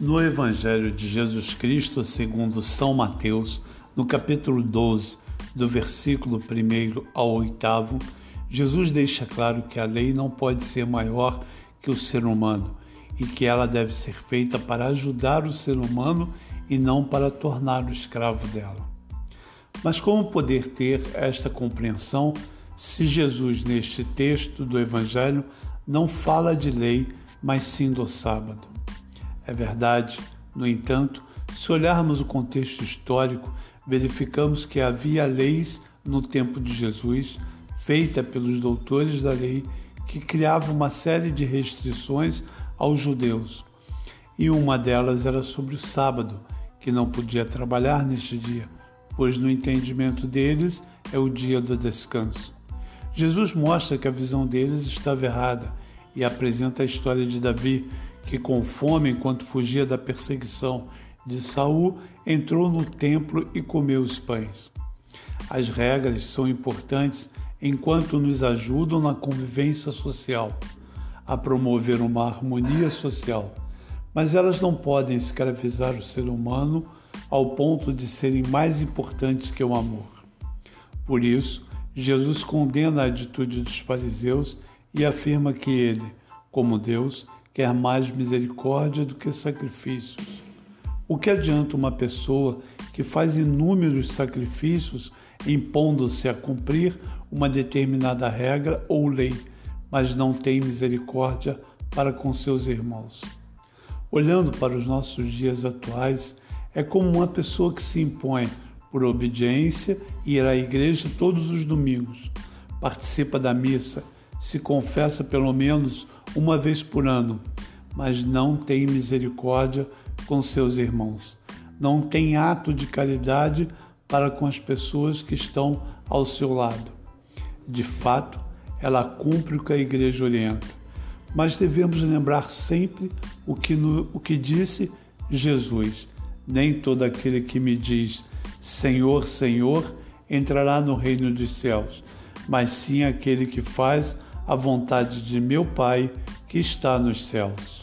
No Evangelho de Jesus Cristo, segundo São Mateus, no capítulo 12, do versículo 1 ao 8, Jesus deixa claro que a lei não pode ser maior que o ser humano e que ela deve ser feita para ajudar o ser humano e não para torná-lo escravo dela. Mas como poder ter esta compreensão se Jesus, neste texto do Evangelho, não fala de lei, mas sim do sábado? É verdade, no entanto, se olharmos o contexto histórico, verificamos que havia leis no tempo de Jesus, feita pelos doutores da lei, que criavam uma série de restrições aos judeus. E uma delas era sobre o sábado, que não podia trabalhar neste dia, pois no entendimento deles é o dia do descanso. Jesus mostra que a visão deles estava errada e apresenta a história de Davi, que com fome enquanto fugia da perseguição de Saul, entrou no templo e comeu os pães. As regras são importantes enquanto nos ajudam na convivência social, a promover uma harmonia social, mas elas não podem escravizar o ser humano ao ponto de serem mais importantes que o amor. Por isso, Jesus condena a atitude dos fariseus e afirma que ele, como Deus, quer mais misericórdia do que sacrifícios. O que adianta uma pessoa que faz inúmeros sacrifícios impondo-se a cumprir uma determinada regra ou lei, mas não tem misericórdia para com seus irmãos? Olhando para os nossos dias atuais, é como uma pessoa que se impõe por obediência ir à igreja todos os domingos, participa da missa, se confessa pelo menos uma vez por ano, mas não tem misericórdia com seus irmãos. Não tem ato de caridade para com as pessoas que estão ao seu lado. De fato, ela cumpre o que a igreja orienta. Mas devemos lembrar sempre o que, no, o que disse Jesus: Nem todo aquele que me diz Senhor, Senhor entrará no reino dos céus, mas sim aquele que faz a vontade de meu Pai que está nos céus.